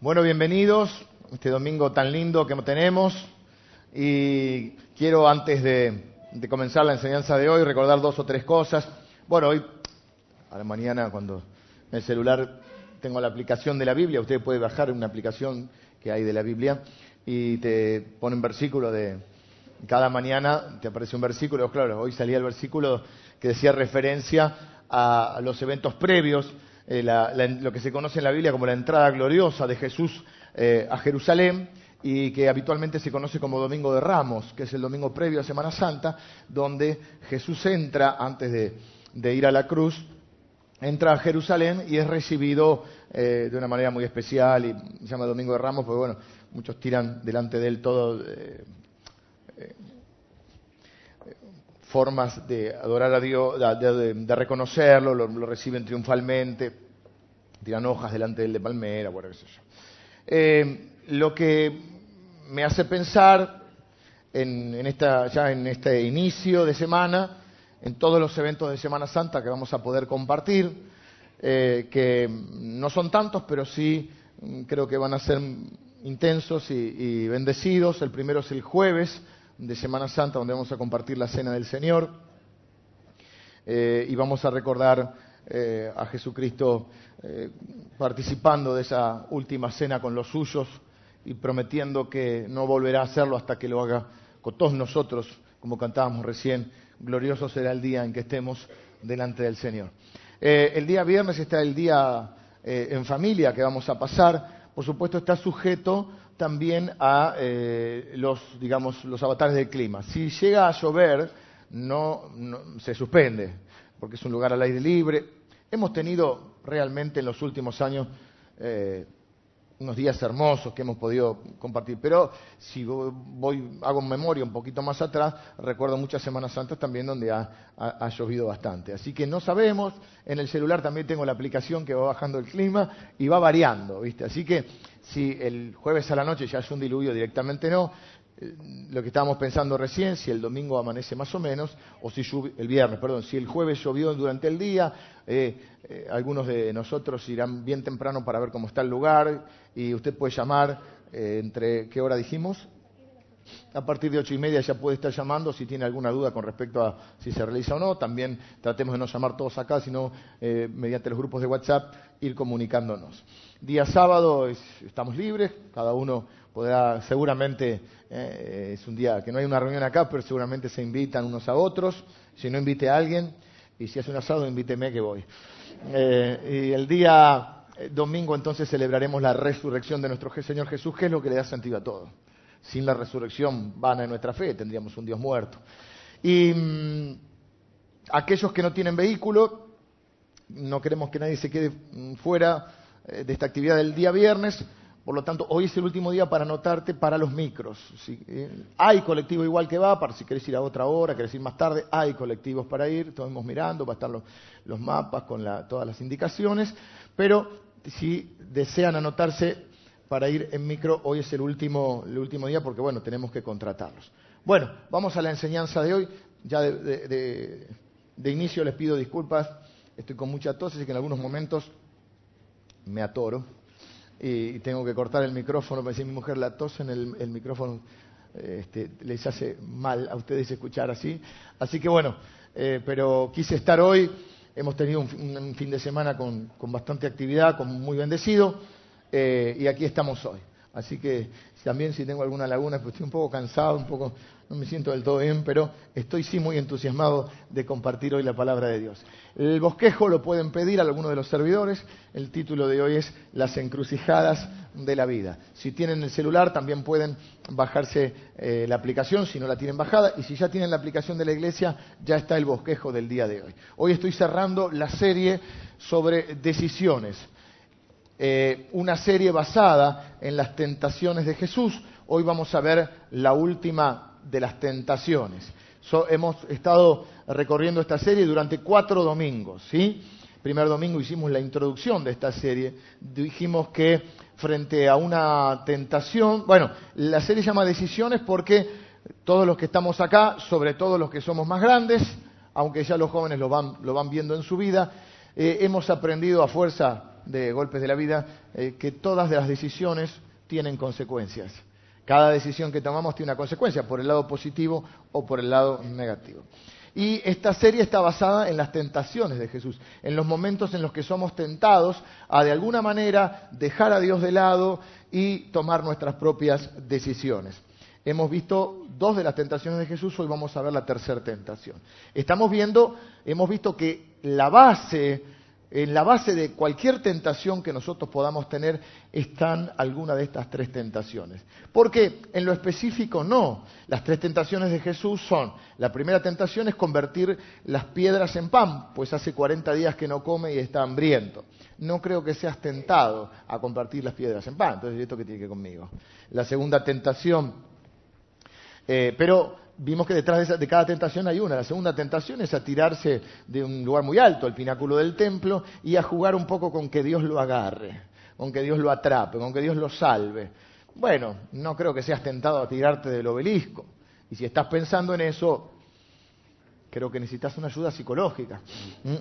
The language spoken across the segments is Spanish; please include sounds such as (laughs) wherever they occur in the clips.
Bueno, bienvenidos este domingo tan lindo que tenemos. Y quiero, antes de, comenzar la enseñanza de hoy, recordar dos o tres cosas. Bueno, hoy, a la mañana, cuando en el celular tengo la aplicación de la Biblia, usted puede bajar una aplicación que hay de la Biblia y te pone un versículo de. Cada mañana te aparece un versículo. Claro, hoy salía el versículo que decía referencia a los eventos previos eh, lo que se conoce en la Biblia como la entrada gloriosa de Jesús eh, a Jerusalén y que habitualmente se conoce como Domingo de Ramos, que es el domingo previo a Semana Santa, donde Jesús entra antes de, ir a la cruz, entra a Jerusalén y es recibido eh, de una manera muy especial y se llama Domingo de Ramos, porque bueno, muchos tiran delante de él todo formas de adorar a Dios, de, reconocerlo, lo, reciben triunfalmente, tiran hojas delante del de palmera, bueno, qué sé yo. Eh, lo que me hace pensar en, esta, ya en este inicio de semana, en todos los eventos de Semana Santa que vamos a poder compartir, eh, que no son tantos, pero sí mm, creo que van a ser intensos y bendecidos. El primero es el jueves, de Semana Santa, donde vamos a compartir la cena del Señor eh, y vamos a recordar eh, a Jesucristo eh, participando de esa última cena con los suyos y prometiendo que no volverá a hacerlo hasta que lo haga con todos nosotros, como cantábamos recién, glorioso será el día en que estemos delante del Señor. el día viernes está el día en familia que vamos a pasar, por supuesto está sujeto también a eh, los, digamos, los avatares del clima. Si llega a llover, no, se suspende, porque es un lugar al aire libre. Hemos tenido realmente en los últimos años eh, unos días hermosos que hemos podido compartir. Pero si voy, hago memoria un poquito más atrás, recuerdo muchas Semanas Santas también donde ha, llovido bastante. Así que no sabemos, en el celular también tengo la aplicación que va bajando el clima y va variando, ¿viste? Así que si el jueves a la noche ya es un diluvio, directamente no. Eh, lo que estábamos pensando recién, si el domingo amanece más o menos, o si el viernes, perdón, si el jueves llovió durante el día, eh, eh, algunos de nosotros irán bien temprano para ver cómo está el lugar y usted puede llamar entre, ¿qué hora dijimos? A partir de ocho y media ya puede estar llamando si tiene alguna duda con respecto a si se realiza o no. También tratemos de no llamar todos acá, sino mediante los grupos de WhatsApp ir comunicándonos. Día sábado estamos libres, cada uno podrá, seguramente eh, es un día que no hay una reunión acá, pero seguramente se invitan unos a otros. Si no invite a alguien, y si hace un asado, invíteme que voy. Eh, y el día eh, domingo entonces celebraremos la resurrección de nuestro Señor Jesús, que es lo que le da sentido a todo. Sin la resurrección vana de nuestra fe, tendríamos un Dios muerto. Y mm, aquellos que no tienen vehículo, no queremos que nadie se quede mm, fuera de esta actividad del día viernes. Por lo tanto, hoy es el último día para anotarte para los micros. Hay colectivo igual que va, para si querés ir a otra hora, querés ir más tarde, hay colectivos para ir, estamos mirando, va a estar los, mapas con todas las indicaciones, pero si desean anotarse para ir en micro, hoy es el último, el último día porque, bueno, tenemos que contratarlos. Bueno, vamos a la enseñanza de hoy. Ya de, de inicio les pido disculpas, estoy con mucha tos, así que en algunos momentos me atoro y tengo que cortar el micrófono, me decía mi mujer, la tos en el, micrófono este, les hace mal a ustedes escuchar así. Así que bueno, eh, pero quise estar hoy, hemos tenido un, fin de semana con, bastante actividad, con muy bendecido, eh, y aquí estamos hoy. Así que también si tengo alguna laguna, pues estoy un poco cansado, un poco, no me siento del todo bien, pero estoy sí muy entusiasmado de compartir hoy la palabra de Dios. El bosquejo lo pueden pedir a alguno de los servidores. El título de hoy es Las encrucijadas de la vida. Si tienen el celular también pueden bajarse eh, la aplicación si no la tienen bajada y si ya tienen la aplicación de la iglesia ya está el bosquejo del día de hoy. Hoy estoy cerrando la serie sobre decisiones. Eh, una serie basada en las tentaciones de Jesús. Hoy vamos a ver la última de las tentaciones. hemos estado recorriendo esta serie durante cuatro domingos, ¿sí? Primer domingo hicimos la introducción de esta serie. Dijimos que frente a una tentación, bueno, la serie se llama Decisiones porque todos los que estamos acá, sobre todo los que somos más grandes, aunque ya los jóvenes lo van, viendo en su vida, eh, hemos aprendido a fuerza de golpes de la vida, eh, que todas las decisiones tienen consecuencias. Cada decisión que tomamos tiene una consecuencia, por el lado positivo o por el lado negativo. Y esta serie está basada en las tentaciones de Jesús, en los momentos en los que somos tentados a de alguna manera dejar a Dios de lado y tomar nuestras propias decisiones. Hemos visto dos de las tentaciones de Jesús, hoy vamos a ver la tercera tentación. Estamos viendo, hemos visto que la base en la base de cualquier tentación que nosotros podamos tener están alguna de estas tres tentaciones. Porque en lo específico no. Las tres tentaciones de Jesús son, la primera tentación es convertir las piedras en pan, pues hace 40 días que no come y está hambriento. No creo que seas tentado a convertir las piedras en pan. Entonces, ¿esto qué tiene que ver conmigo? La segunda tentación, eh, pero vimos que detrás de, cada tentación hay una. La segunda tentación es a tirarse de un lugar muy alto, el pináculo del templo, y a jugar un poco con que Dios lo agarre, con que Dios lo atrape, con que Dios lo salve. Bueno, no creo que seas tentado a tirarte del obelisco. Y si estás pensando en eso, creo que necesitas una ayuda psicológica. Mm,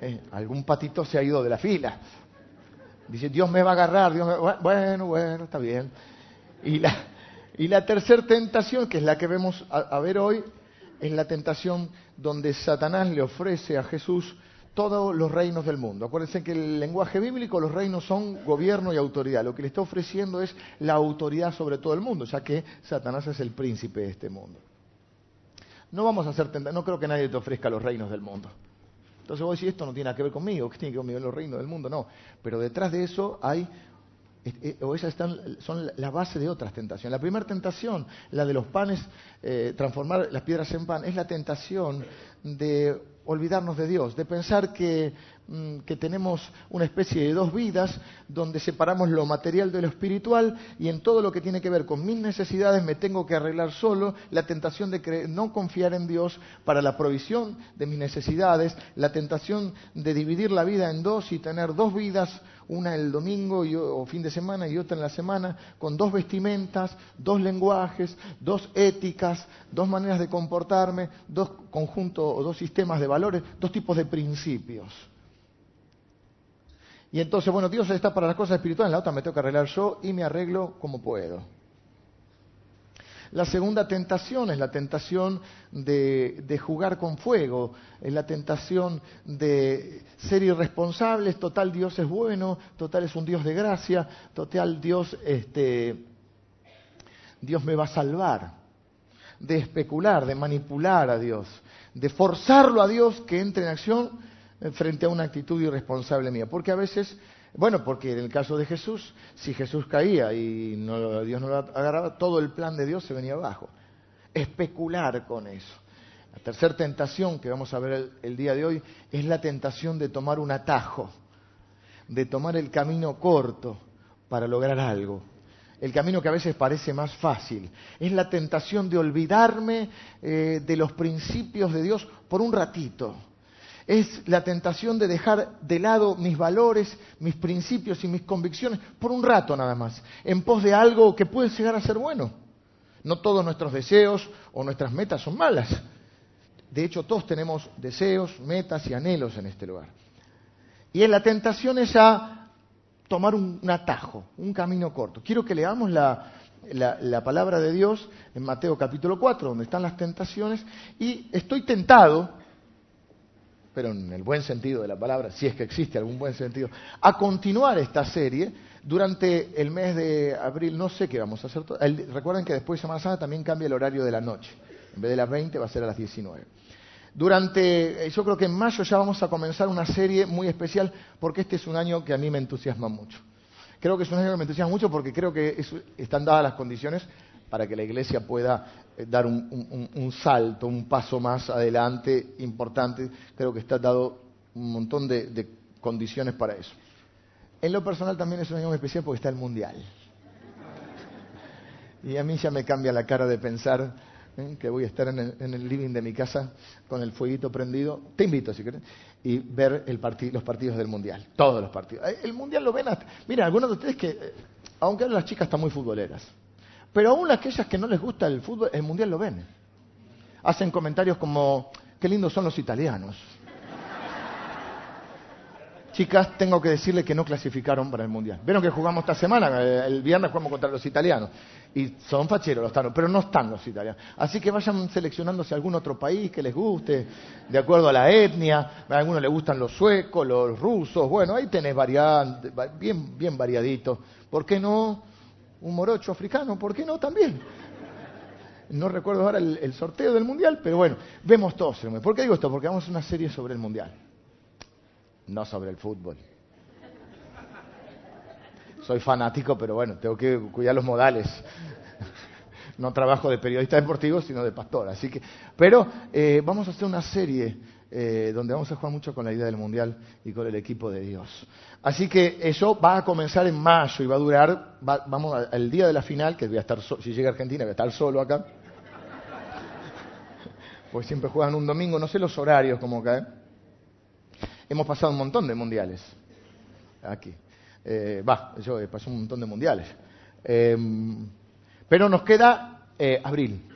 eh, algún patito se ha ido de la fila. Dice, Dios me va a agarrar, Dios me... Bueno, bueno, está bien. Y la, y la tercera tentación, que es la que vemos a, ver hoy, es la tentación donde Satanás le ofrece a Jesús todos los reinos del mundo. Acuérdense que el lenguaje bíblico, los reinos son gobierno y autoridad. Lo que le está ofreciendo es la autoridad sobre todo el mundo, ya que Satanás es el príncipe de este mundo. No vamos a hacer tentación, no creo que nadie te ofrezca los reinos del mundo. Entonces vos decís, esto no tiene nada que ver conmigo, ¿qué tiene que ver conmigo los reinos del mundo? No, pero detrás de eso hay eh, o esas son la base de otras tentaciones. La primera tentación, la de los panes, eh, transformar las piedras en pan, es la tentación de olvidarnos de Dios, de pensar mm, que, tenemos una especie de dos vidas donde separamos lo material de lo espiritual y en todo lo que tiene que ver con mis necesidades me tengo que arreglar solo, la tentación de no confiar en Dios para la provisión de mis necesidades, la tentación de dividir la vida en dos y tener dos vidas, una el domingo o fin de semana y otra en la semana, con dos vestimentas, dos lenguajes, dos éticas, dos maneras de comportarme, dos conjuntos o dos sistemas de valores, dos tipos de principios. Y entonces, bueno, Dios está para las cosas espirituales, la otra me tengo que arreglar yo y me arreglo como puedo. La segunda tentación es la tentación de, jugar con fuego, es la tentación de ser irresponsables, total Dios es bueno, total es un Dios de gracia, total Dios, este, Dios me va a salvar, de especular, de manipular a Dios, de forzarlo a Dios que entre en acción frente a una actitud irresponsable mía. Porque a veces, bueno, porque en el caso de Jesús, si Jesús caía y Dios no lo agarraba, todo el plan de Dios se venía abajo. Especular con eso. La tercera tentación que vamos a ver el, el día de hoy es la tentación de tomar un atajo, de tomar el camino corto para lograr algo el camino que a veces parece más fácil. Es la tentación de olvidarme eh, de los principios de Dios por un ratito. Es la tentación de dejar de lado mis valores, mis principios y mis convicciones por un rato nada más, en pos de algo que puede llegar a ser bueno. No todos nuestros deseos o nuestras metas son malas. De hecho, todos tenemos deseos, metas y anhelos en este lugar. Y la tentación es a tomar un, atajo, un camino corto. Quiero que leamos la, la, palabra de Dios en Mateo capítulo 4, donde están las tentaciones, y estoy tentado, pero en el buen sentido de la palabra, si es que existe algún buen sentido, a continuar esta serie durante el mes de abril. No sé qué vamos a hacer. recuerden que después de Semana Santa también cambia el horario de la noche. En vez de las 20 va a ser a las 19. Durante, eh, yo creo que en mayo ya vamos a comenzar una serie muy especial porque este es un año que a mí me entusiasma mucho. Creo que es un año que me entusiasma mucho porque creo que están dadas las condiciones para que la Iglesia pueda eh, dar un, salto, un paso más adelante importante. Creo que está dado un montón de, condiciones para eso. En lo personal también es un año especial porque está el Mundial. Y a mí ya me cambia la cara de pensar ¿eh? que voy a estar en el, living de mi casa con el fueguito prendido, te invito si quieres, y ver los partidos del Mundial, todos los partidos. Eh, el Mundial lo ven hasta... Mira, algunos de ustedes que, aunque las chicas están muy futboleras, pero aún aquellas que no les gusta el fútbol, el Mundial lo ven. Hacen comentarios como, qué lindos son los italianos. chicas, tengo que decirle que no clasificaron para el Mundial. Vieron que jugamos esta semana, eh, el viernes jugamos contra los italianos. Y son facheros los tanos, pero no están los italianos. Así que vayan seleccionándose algún otro país que les guste, de acuerdo a la etnia. A algunos les gustan los suecos, los rusos. Bueno, ahí tenés variantes, bien, bien variadito. ¿Por qué no un morocho africano? ¿Por qué no también? No recuerdo ahora el, sorteo del Mundial, pero bueno, vemos todos. ¿Por qué digo esto? Porque vamos a una serie sobre el Mundial no sobre el fútbol. Soy fanático, pero bueno, tengo que cuidar los modales. No trabajo de periodista deportivo, sino de pastor. Así que, pero eh, vamos a hacer una serie eh, donde vamos a jugar mucho con la idea del mundial y con el equipo de Dios. Así que eso va a comenzar en mayo y va a durar, vamos al día de la final, que voy a estar, si llega Argentina, voy a estar solo acá. (laughs) Porque siempre juegan un domingo, no sé los horarios como acá. Hemos pasado un montón de mundiales aquí. Eh, va, yo he pasado un montón de mundiales. Em, pero nos queda eh, abril.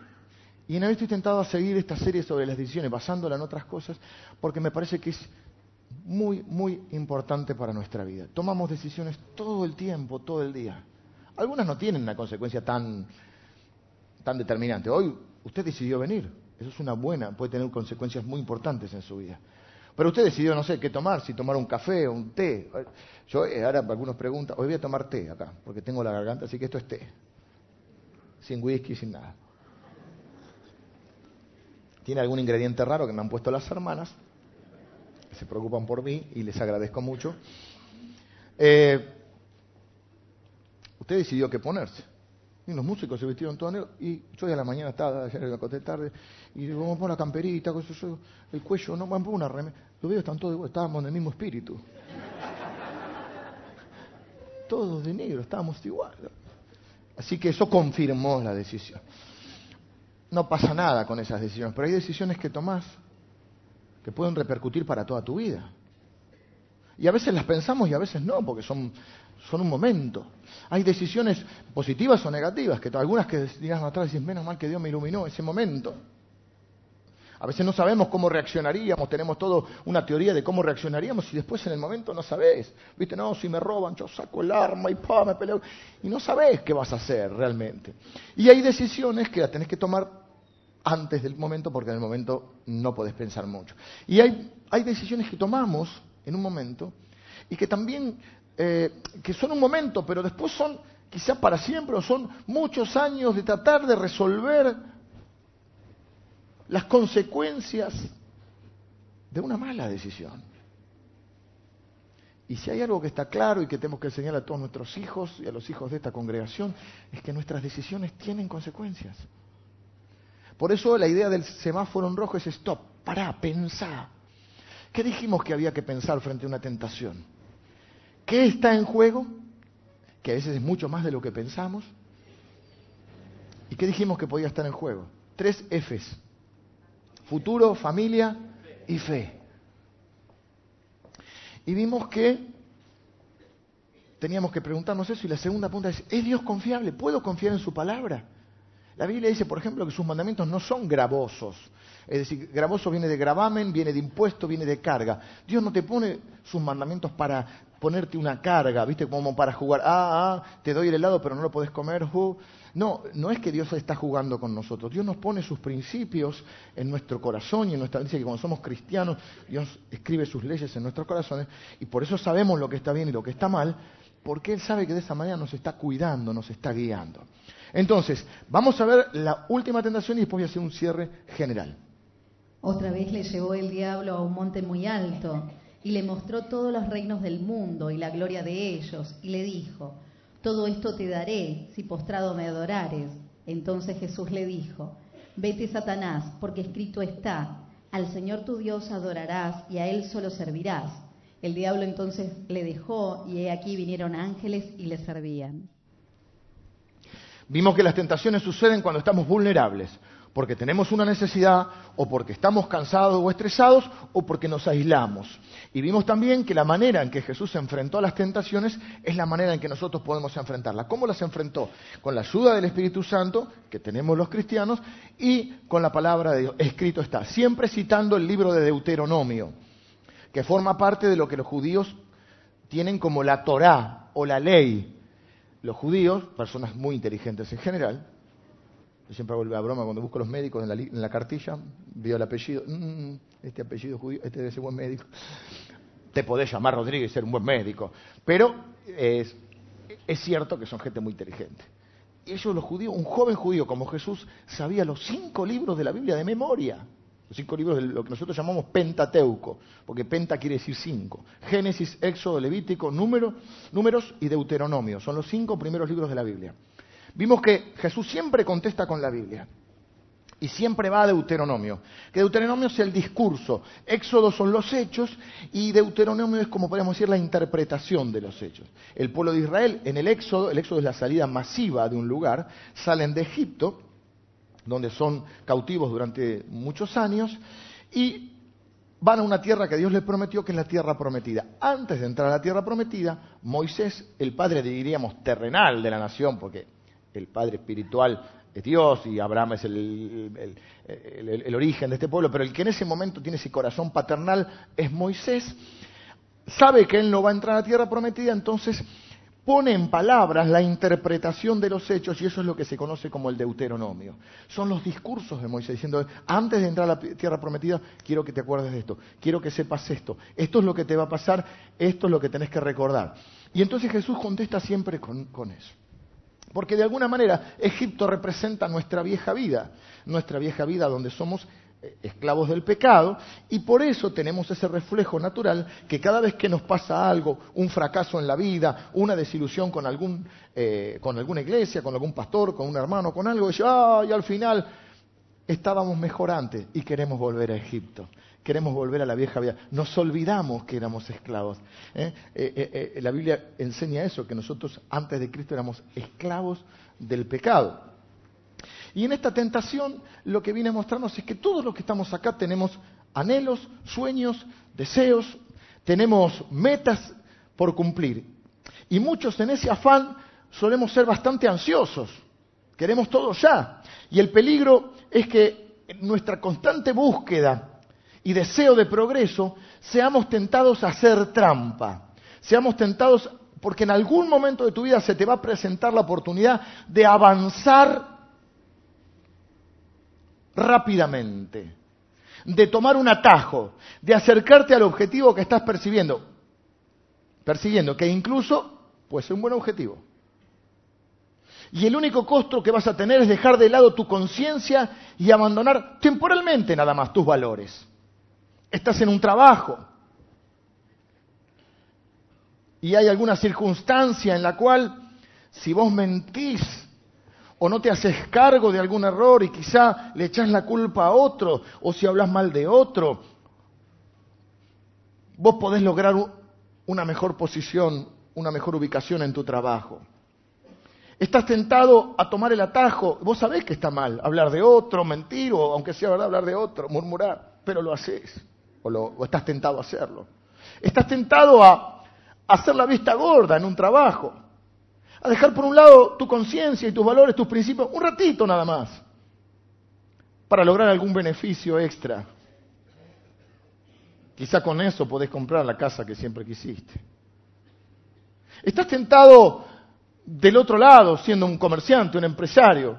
Y en abril estoy tentado a seguir esta serie sobre las decisiones, basándola en otras cosas, porque me parece que es muy, muy importante para nuestra vida. Tomamos decisiones todo el tiempo, todo el día. Algunas no tienen una consecuencia tan, tan determinante. Hoy usted decidió venir. Eso es una buena, puede tener consecuencias muy importantes en su vida. Pero usted decidió, no sé, qué tomar, si tomar un café o un té. Yo eh, ahora algunos preguntan, hoy voy a tomar té acá, porque tengo la garganta, así que esto es té. Sin whisky, sin nada. Tiene algún ingrediente raro que me han puesto las hermanas, que se preocupan por mí y les agradezco mucho. Eh, usted decidió qué ponerse. Y los músicos se vestieron todos negros. Y yo a la mañana estaba, ayer me acosté tarde, y digo, vamos a poner la camperita, el cuello, no, vamos a poner una remera. Los veo están todos igual, estábamos en el mismo espíritu. todos de negro, estábamos igual. Así que eso confirmó la decisión. No pasa nada con esas decisiones, pero hay decisiones que tomás que pueden repercutir para toda tu vida. Y a veces las pensamos y a veces no, porque son son un momento. Hay decisiones positivas o negativas, que algunas que dirán atrás y menos mal que Dios me iluminó ese momento. A veces no sabemos cómo reaccionaríamos, tenemos toda una teoría de cómo reaccionaríamos y después en el momento no sabés. Viste, no, si me roban, yo saco el arma y pa, me peleo. Y no sabés qué vas a hacer realmente. Y hay decisiones que las tenés que tomar antes del momento porque en el momento no podés pensar mucho. Y hay, decisiones que tomamos en un momento y que también eh, que son un momento, pero después son quizás para siempre o son muchos años de tratar de resolver las consecuencias de una mala decisión. Y si hay algo que está claro y que tenemos que enseñar a todos nuestros hijos y a los hijos de esta congregación, es que nuestras decisiones tienen consecuencias. Por eso la idea del semáforo en rojo es stop, para, pensar. ¿Qué dijimos que había que pensar frente a una tentación? ¿Qué está en juego? Que a veces es mucho más de lo que pensamos. ¿Y qué dijimos que podía estar en juego? Tres Fs. Futuro, familia y fe. Y vimos que teníamos que preguntarnos eso y la segunda pregunta es, ¿es Dios confiable? ¿Puedo confiar en su palabra? La Biblia dice, por ejemplo, que sus mandamientos no son gravosos. Es decir, gravoso viene de gravamen, viene de impuesto, viene de carga. Dios no te pone sus mandamientos para ponerte una carga, ¿viste? Como para jugar, ah, ah, te doy el helado, pero no lo puedes comer. No, no es que Dios está jugando con nosotros. Dios nos pone sus principios en nuestro corazón y en nuestra. Dice que cuando somos cristianos, Dios escribe sus leyes en nuestros corazones y por eso sabemos lo que está bien y lo que está mal, porque Él sabe que de esa manera nos está cuidando, nos está guiando. Entonces, vamos a ver la última tentación y después voy a hacer un cierre general. Otra vez le llevó el diablo a un monte muy alto y le mostró todos los reinos del mundo y la gloria de ellos, y le dijo, todo esto te daré si postrado me adorares. Entonces Jesús le dijo, vete Satanás, porque escrito está, al Señor tu Dios adorarás y a Él solo servirás. El diablo entonces le dejó y he aquí vinieron ángeles y le servían. Vimos que las tentaciones suceden cuando estamos vulnerables, porque tenemos una necesidad o porque estamos cansados o estresados o porque nos aislamos. Y vimos también que la manera en que Jesús se enfrentó a las tentaciones es la manera en que nosotros podemos enfrentarlas. ¿Cómo las enfrentó? Con la ayuda del Espíritu Santo, que tenemos los cristianos, y con la palabra de Dios. Escrito está, siempre citando el libro de Deuteronomio, que forma parte de lo que los judíos tienen como la Torá o la ley. Los judíos, personas muy inteligentes en general, yo siempre hago la broma cuando busco los médicos en la, en la cartilla, veo el apellido, mm, este apellido judío, este debe ser buen médico. Te podés llamar Rodríguez y ser un buen médico, pero es, es cierto que son gente muy inteligente. Y ellos los judíos, un joven judío como Jesús, sabía los cinco libros de la Biblia de memoria. Los cinco libros de lo que nosotros llamamos Pentateuco, porque penta quiere decir cinco. Génesis, Éxodo, Levítico, número, Números y Deuteronomio. Son los cinco primeros libros de la Biblia. Vimos que Jesús siempre contesta con la Biblia. Y siempre va a Deuteronomio. Que Deuteronomio es el discurso, Éxodo son los hechos y Deuteronomio es como podríamos decir la interpretación de los hechos. El pueblo de Israel en el Éxodo, el Éxodo es la salida masiva de un lugar, salen de Egipto, donde son cautivos durante muchos años, y van a una tierra que Dios les prometió, que es la tierra prometida. Antes de entrar a la tierra prometida, Moisés, el padre, diríamos, terrenal de la nación, porque el padre espiritual es Dios y Abraham es el, origen de este pueblo, pero el que en ese momento tiene ese corazón paternal es Moisés, sabe que él no va a entrar a la tierra prometida, entonces pone en palabras la interpretación de los hechos y eso es lo que se conoce como el Deuteronomio. Son los discursos de Moisés diciendo, antes de entrar a la tierra prometida, quiero que te acuerdes de esto, quiero que sepas esto, esto es lo que te va a pasar, esto es lo que tenés que recordar. Y entonces Jesús contesta siempre con eso. Porque de alguna manera Egipto representa nuestra vieja vida, nuestra vieja vida donde somos eh, esclavos del pecado y por eso tenemos ese reflejo natural que cada vez que nos pasa algo, un fracaso en la vida, una desilusión con, algún, eh, con alguna iglesia, con algún pastor, con un hermano, con algo, y, y al final estábamos mejor antes y queremos volver a Egipto queremos volver a la vieja vida. Nos olvidamos que éramos esclavos. ¿eh? Eh, eh, la Biblia enseña eso, que nosotros antes de Cristo éramos esclavos del pecado. Y en esta tentación lo que viene a mostrarnos es que todos los que estamos acá tenemos anhelos, sueños, deseos, tenemos metas por cumplir. Y muchos en ese afán solemos ser bastante ansiosos. Queremos todo ya. Y el peligro es que nuestra constante búsqueda y deseo de progreso, seamos tentados a hacer trampa. Seamos tentados porque en algún momento de tu vida se te va a presentar la oportunidad de avanzar rápidamente, de tomar un atajo, de acercarte al objetivo que estás percibiendo, persiguiendo, que incluso puede ser un buen objetivo. Y el único costo que vas a tener es dejar de lado tu conciencia y abandonar temporalmente nada más tus valores. Estás en un trabajo. Y hay alguna circunstancia en la cual si vos mentís o no te haces cargo de algún error y quizá le echás la culpa a otro o si hablas mal de otro, vos podés lograr una mejor posición, una mejor ubicación en tu trabajo. Estás tentado a tomar el atajo, vos sabés que está mal hablar de otro, mentir o aunque sea verdad hablar de otro, murmurar, pero lo haces o, estás tentado a hacerlo. Estás tentado a, hacer la vista gorda en un trabajo, a dejar por un lado tu conciencia y tus valores, tus principios, un ratito nada más, para lograr algún beneficio extra. Quizá con eso podés comprar la casa que siempre quisiste. Estás tentado del otro lado, siendo un comerciante, un empresario,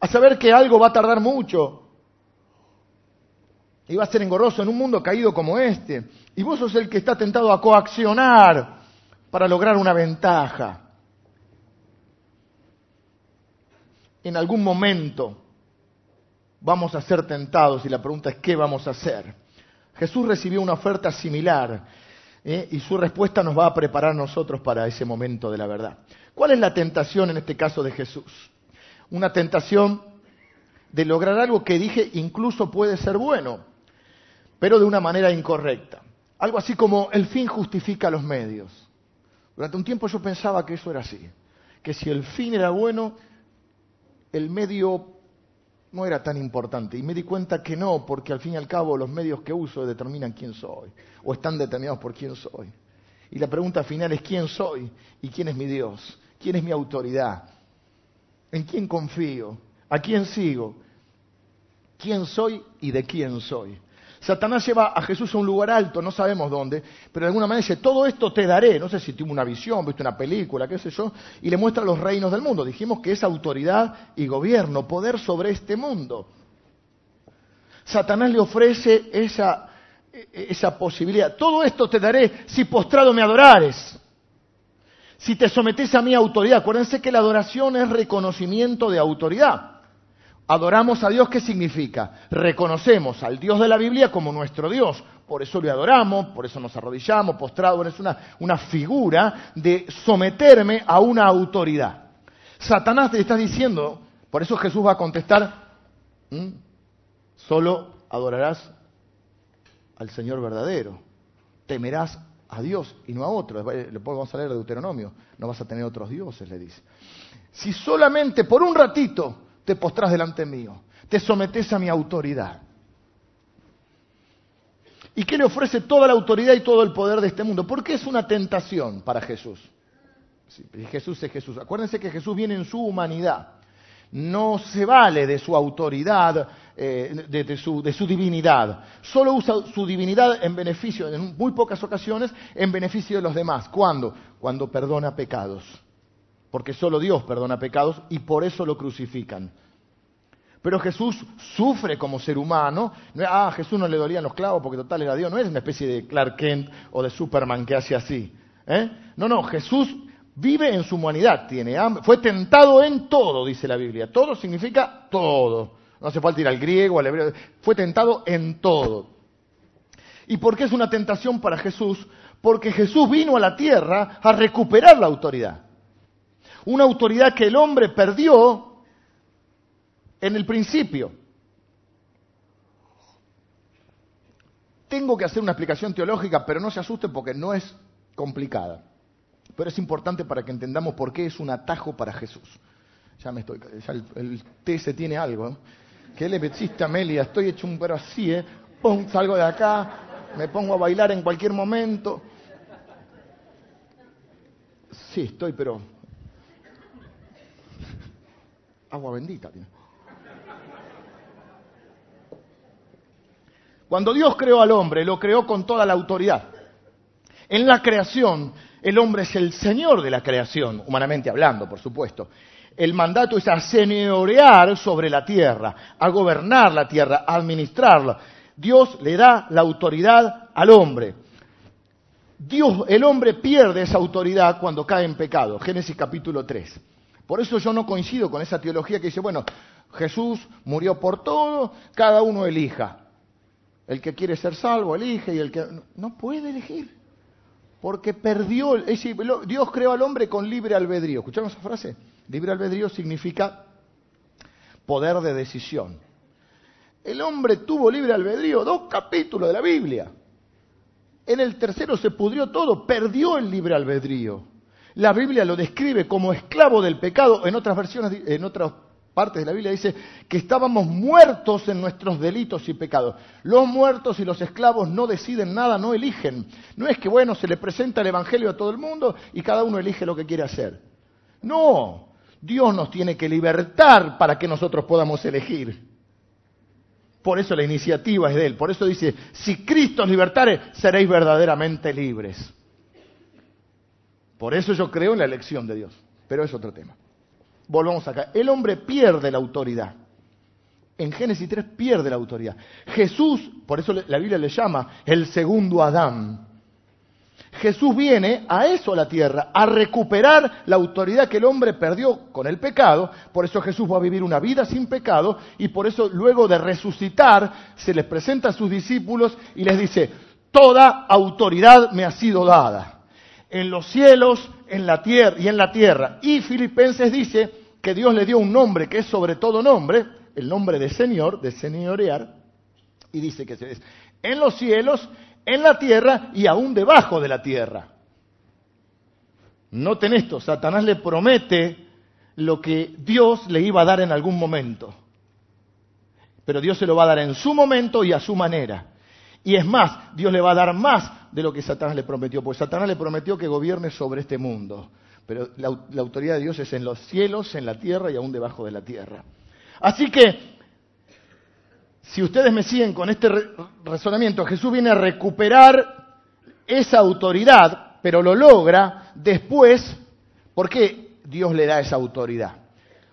a saber que algo va a tardar mucho va a ser engorroso en un mundo caído como este. Y vos sos el que está tentado a coaccionar para lograr una ventaja. En algún momento vamos a ser tentados y la pregunta es ¿qué vamos a hacer? Jesús recibió una oferta similar ¿eh? y su respuesta nos va a preparar nosotros para ese momento de la verdad. ¿Cuál es la tentación en este caso de Jesús? Una tentación de lograr algo que dije incluso puede ser bueno pero de una manera incorrecta. Algo así como el fin justifica los medios. Durante un tiempo yo pensaba que eso era así, que si el fin era bueno, el medio no era tan importante. Y me di cuenta que no, porque al fin y al cabo los medios que uso determinan quién soy, o están determinados por quién soy. Y la pregunta final es quién soy y quién es mi Dios, quién es mi autoridad, en quién confío, a quién sigo, quién soy y de quién soy. Satanás lleva a Jesús a un lugar alto, no sabemos dónde, pero de alguna manera dice, todo esto te daré. No sé si tuvo una visión, viste una película, qué sé yo, y le muestra los reinos del mundo. Dijimos que es autoridad y gobierno, poder sobre este mundo. Satanás le ofrece esa, esa posibilidad. Todo esto te daré si postrado me adorares. Si te sometes a mi autoridad. Acuérdense que la adoración es reconocimiento de autoridad. Adoramos a Dios, ¿qué significa? Reconocemos al Dios de la Biblia como nuestro Dios. Por eso le adoramos, por eso nos arrodillamos, postrado. Es una, una figura de someterme a una autoridad. Satanás te está diciendo, por eso Jesús va a contestar, solo adorarás al Señor verdadero. Temerás a Dios y no a otro. Le podemos leer de Deuteronomio. No vas a tener otros dioses, le dice. Si solamente por un ratito te postrás delante mío, te sometes a mi autoridad. ¿Y qué le ofrece toda la autoridad y todo el poder de este mundo? Porque es una tentación para Jesús. Jesús es Jesús. Acuérdense que Jesús viene en su humanidad. No se vale de su autoridad, eh, de, su, de, su, divinidad. Solo usa su divinidad en beneficio, en muy pocas ocasiones, en beneficio de los demás. ¿Cuándo? Cuando perdona pecados porque solo Dios perdona pecados y por eso lo crucifican. Pero Jesús sufre como ser humano. Ah, Jesús no le dolían los clavos porque total era Dios. No es una especie de Clark Kent o de Superman que hace así. ¿eh? No, no, Jesús vive en su humanidad, tiene hambre, fue tentado en todo, dice la Biblia. Todo significa todo. No hace falta ir al griego, al hebreo. Fue tentado en todo. ¿Y por qué es una tentación para Jesús? Porque Jesús vino a la tierra a recuperar la autoridad una autoridad que el hombre perdió en el principio. Tengo que hacer una explicación teológica, pero no se asuste porque no es complicada. Pero es importante para que entendamos por qué es un atajo para Jesús. Ya me estoy, ya el, té se tiene algo. ¿eh? ¿Qué le metiste Amelia? Estoy hecho un pero así, ¿eh? Pum, salgo de acá, me pongo a bailar en cualquier momento. Sí, estoy, pero Agua bendita. Cuando Dios creó al hombre, lo creó con toda la autoridad. En la creación, el hombre es el Señor de la creación, humanamente hablando, por supuesto. El mandato es a señorear sobre la tierra, a gobernar la tierra, a administrarla. Dios le da la autoridad al hombre. Dios, el hombre pierde esa autoridad cuando cae en pecado. Génesis capítulo 3. Por eso yo no coincido con esa teología que dice, bueno, Jesús murió por todo, cada uno elija. El que quiere ser salvo elige y el que no puede elegir. Porque perdió, es decir, Dios creó al hombre con libre albedrío. ¿Escucharon esa frase? Libre albedrío significa poder de decisión. El hombre tuvo libre albedrío, dos capítulos de la Biblia. En el tercero se pudrió todo, perdió el libre albedrío. La Biblia lo describe como esclavo del pecado. En otras versiones, en otras partes de la Biblia dice que estábamos muertos en nuestros delitos y pecados. Los muertos y los esclavos no deciden nada, no eligen. No es que, bueno, se le presenta el Evangelio a todo el mundo y cada uno elige lo que quiere hacer. No, Dios nos tiene que libertar para que nosotros podamos elegir. Por eso la iniciativa es de Él. Por eso dice, si Cristo os libertare, seréis verdaderamente libres. Por eso yo creo en la elección de Dios. Pero es otro tema. Volvamos acá. El hombre pierde la autoridad. En Génesis 3 pierde la autoridad. Jesús, por eso la Biblia le llama el segundo Adán. Jesús viene a eso a la tierra, a recuperar la autoridad que el hombre perdió con el pecado. Por eso Jesús va a vivir una vida sin pecado y por eso luego de resucitar se les presenta a sus discípulos y les dice, toda autoridad me ha sido dada en los cielos en la tierra y en la tierra. Y Filipenses dice que Dios le dio un nombre que es sobre todo nombre, el nombre de Señor, de señorear, y dice que es en los cielos, en la tierra y aún debajo de la tierra. Noten esto, Satanás le promete lo que Dios le iba a dar en algún momento. Pero Dios se lo va a dar en su momento y a su manera. Y es más, Dios le va a dar más de lo que Satanás le prometió, pues Satanás le prometió que gobierne sobre este mundo. Pero la, autoridad de Dios es en los cielos, en la tierra y aún debajo de la tierra. Así que si ustedes me siguen con este razonamiento, Jesús viene a recuperar esa autoridad, pero lo logra después, ¿por qué Dios le da esa autoridad?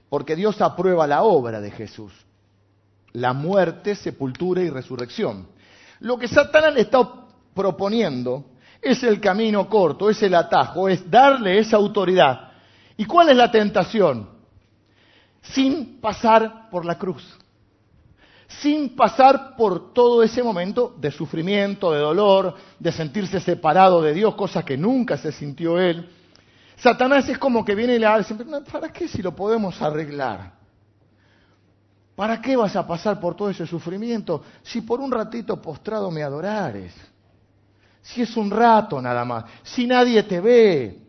Porque Dios aprueba la obra de Jesús, la muerte, sepultura y resurrección. Lo que Satanás le está proponiendo es el camino corto, es el atajo, es darle esa autoridad. ¿Y cuál es la tentación? Sin pasar por la cruz, sin pasar por todo ese momento de sufrimiento, de dolor, de sentirse separado de Dios, cosa que nunca se sintió él. Satanás es como que viene y le dice, ¿para qué si lo podemos arreglar? ¿Para qué vas a pasar por todo ese sufrimiento si por un ratito postrado me adorares? Si es un rato nada más, si nadie te ve,